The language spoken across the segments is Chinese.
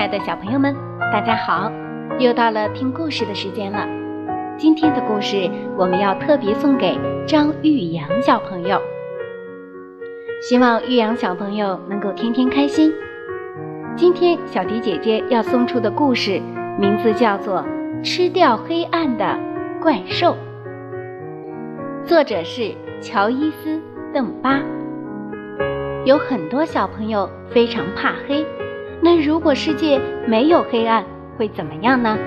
亲爱的小朋友们，大家好！又到了听故事的时间了。今天的故事我们要特别送给张玉阳小朋友，希望玉阳小朋友能够天天开心。今天小迪姐姐要送出的故事名字叫做《吃掉黑暗的怪兽》，作者是乔伊斯·邓巴。有很多小朋友非常怕黑。那如果世界没有黑暗，会怎么样呢？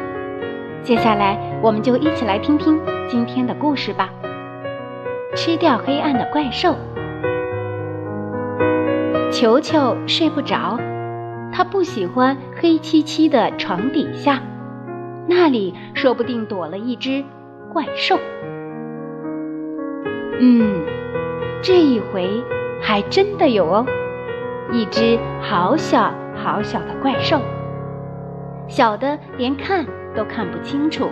接下来，我们就一起来听听今天的故事吧。吃掉黑暗的怪兽。球球睡不着，他不喜欢黑漆漆的床底下，那里说不定躲了一只怪兽。嗯，这一回还真的有哦，一只好小。好小的怪兽，小的连看都看不清楚。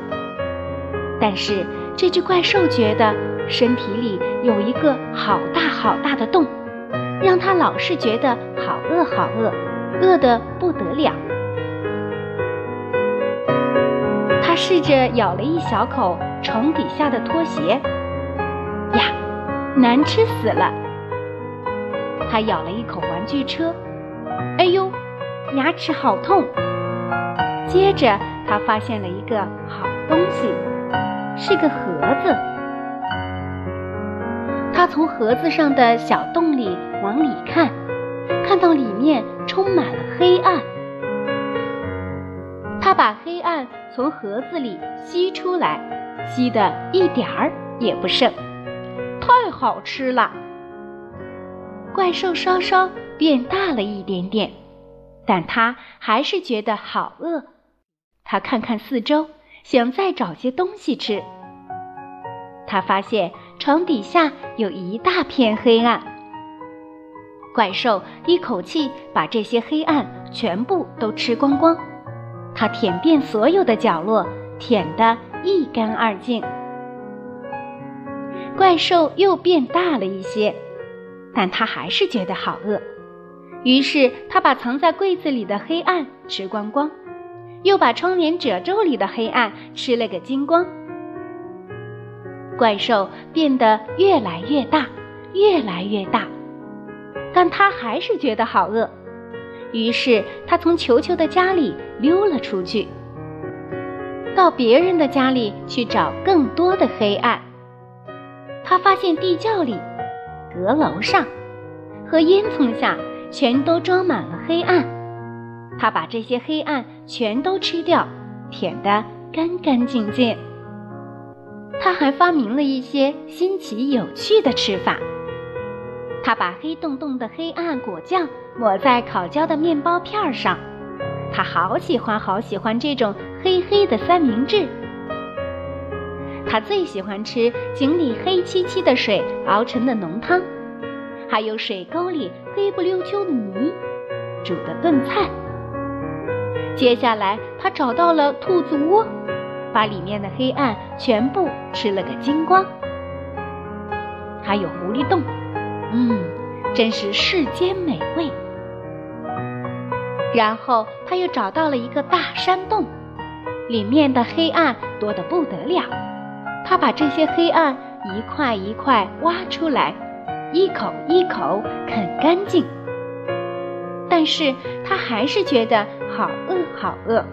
但是这只怪兽觉得身体里有一个好大好大的洞，让它老是觉得好饿好饿，饿得不得了。它试着咬了一小口床底下的拖鞋，呀，难吃死了。它咬了一口玩具车，哎呦！牙齿好痛。接着，他发现了一个好东西，是个盒子。他从盒子上的小洞里往里看，看到里面充满了黑暗。他把黑暗从盒子里吸出来，吸的一点儿也不剩，太好吃了。怪兽稍稍变大了一点点。但他还是觉得好饿，他看看四周，想再找些东西吃。他发现床底下有一大片黑暗，怪兽一口气把这些黑暗全部都吃光光，它舔遍所有的角落，舔得一干二净。怪兽又变大了一些，但他还是觉得好饿。于是他把藏在柜子里的黑暗吃光光，又把窗帘褶皱里的黑暗吃了个精光。怪兽变得越来越大，越来越大，但他还是觉得好饿。于是他从球球的家里溜了出去，到别人的家里去找更多的黑暗。他发现地窖里、阁楼上和烟囱下。全都装满了黑暗，他把这些黑暗全都吃掉，舔得干干净净。他还发明了一些新奇有趣的吃法。他把黑洞洞的黑暗果酱抹在烤焦的面包片上，他好喜欢好喜欢这种黑黑的三明治。他最喜欢吃井里黑漆漆的水熬成的浓汤。还有水沟里黑不溜秋的泥，煮的炖菜。接下来，他找到了兔子窝，把里面的黑暗全部吃了个精光。还有狐狸洞，嗯，真是世间美味。然后他又找到了一个大山洞，里面的黑暗多得不得了。他把这些黑暗一块一块挖出来。一口一口啃干净，但是他还是觉得好饿好饿。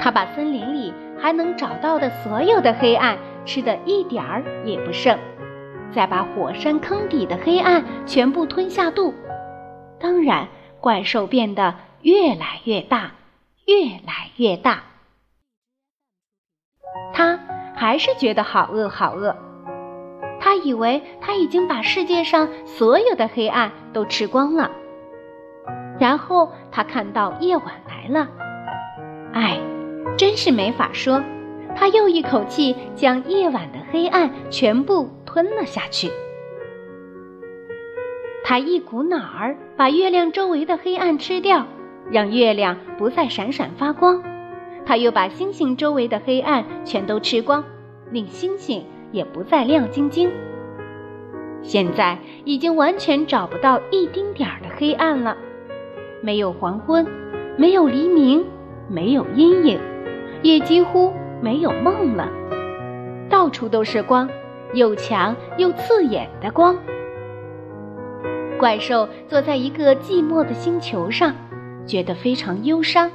他把森林里还能找到的所有的黑暗吃的一点儿也不剩，再把火山坑底的黑暗全部吞下肚。当然，怪兽变得越来越大，越来越大。他还是觉得好饿好饿。他以为他已经把世界上所有的黑暗都吃光了，然后他看到夜晚来了，哎，真是没法说。他又一口气将夜晚的黑暗全部吞了下去。他一股脑儿把月亮周围的黑暗吃掉，让月亮不再闪闪发光。他又把星星周围的黑暗全都吃光，令星星。也不再亮晶晶。现在已经完全找不到一丁点儿的黑暗了，没有黄昏，没有黎明，没有阴影，也几乎没有梦了。到处都是光，又强又刺眼的光。怪兽坐在一个寂寞的星球上，觉得非常忧伤，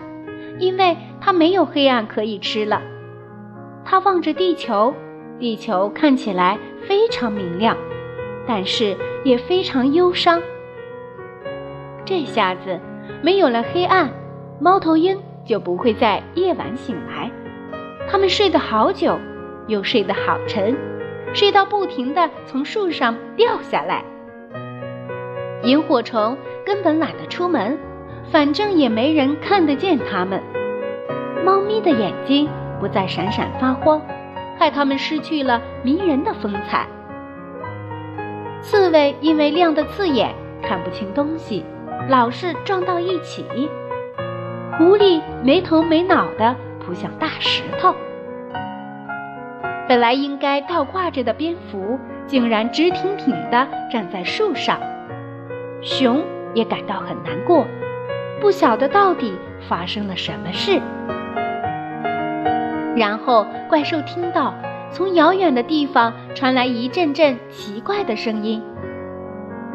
因为它没有黑暗可以吃了。它望着地球，地球看起来非常明亮，但是也非常忧伤。这下子没有了黑暗，猫头鹰就不会在夜晚醒来。它们睡得好久，又睡得好沉，睡到不停地从树上掉下来。萤火虫根本懒得出门，反正也没人看得见它们。猫咪的眼睛不再闪闪发光，害它们失去了迷人的风采。刺猬因为亮得刺眼，看不清东西，老是撞到一起。狐狸没头没脑地扑向大石头。本来应该倒挂着的蝙蝠，竟然直挺挺地站在树上。熊也感到很难过，不晓得到底发生了什么事。然后怪兽听到从遥远的地方传来一阵阵奇怪的声音。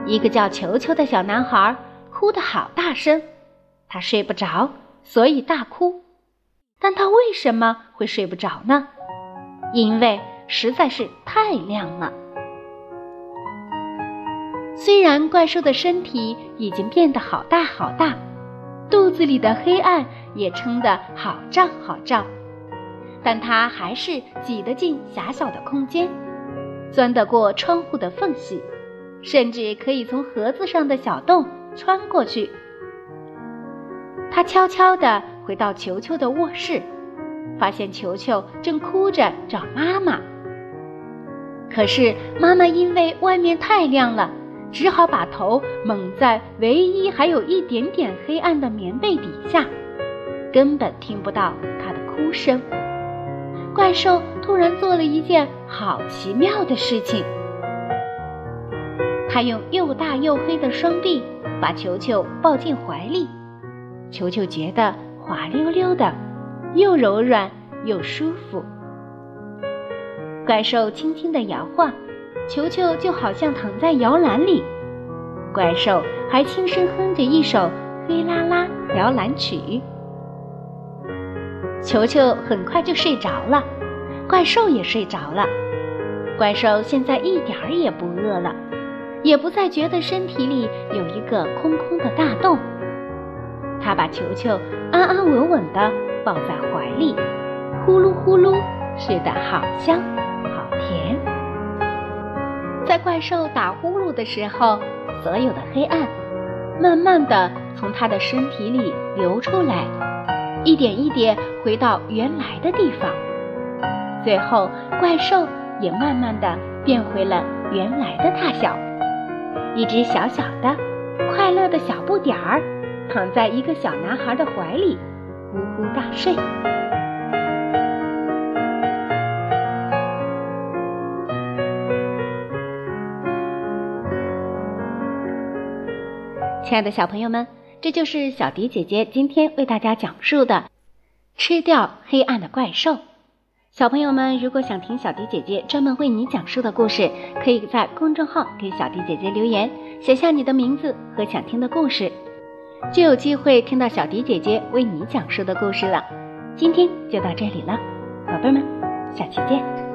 一个叫球球的小男孩哭得好大声，他睡不着，所以大哭。但他为什么会睡不着呢？因为实在是太亮了。虽然怪兽的身体已经变得好大好大，肚子里的黑暗也撑得好胀好胀，但它还是挤得进狭小的空间，钻得过窗户的缝隙，甚至可以从盒子上的小洞穿过去。他悄悄地回到球球的卧室，发现球球正哭着找妈妈。可是妈妈因为外面太亮了。只好把头蒙在唯一还有一点点黑暗的棉被底下，根本听不到他的哭声。怪兽突然做了一件好奇妙的事情，他用又大又黑的双臂把球球抱进怀里，球球觉得滑溜溜的，又柔软又舒服。怪兽轻轻地摇晃。球球就好像躺在摇篮里，怪兽还轻声哼着一首《黑啦啦摇篮曲》。球球很快就睡着了，怪兽也睡着了。怪兽现在一点儿也不饿了，也不再觉得身体里有一个空空的大洞。他把球球安安稳稳地抱在怀里，呼噜呼噜睡得好香好甜。在怪兽打呼噜的时候，所有的黑暗慢慢的从他的身体里流出来，一点一点回到原来的地方。最后，怪兽也慢慢的变回了原来的大小，一只小小的、快乐的小不点儿，躺在一个小男孩的怀里，呼呼大睡。亲爱的小朋友们，这就是小迪姐姐今天为大家讲述的《吃掉黑暗的怪兽》。小朋友们，如果想听小迪姐姐专门为你讲述的故事，可以在公众号给小迪姐姐留言，写下你的名字和想听的故事，就有机会听到小迪姐姐为你讲述的故事了。今天就到这里了，宝贝们，下期见。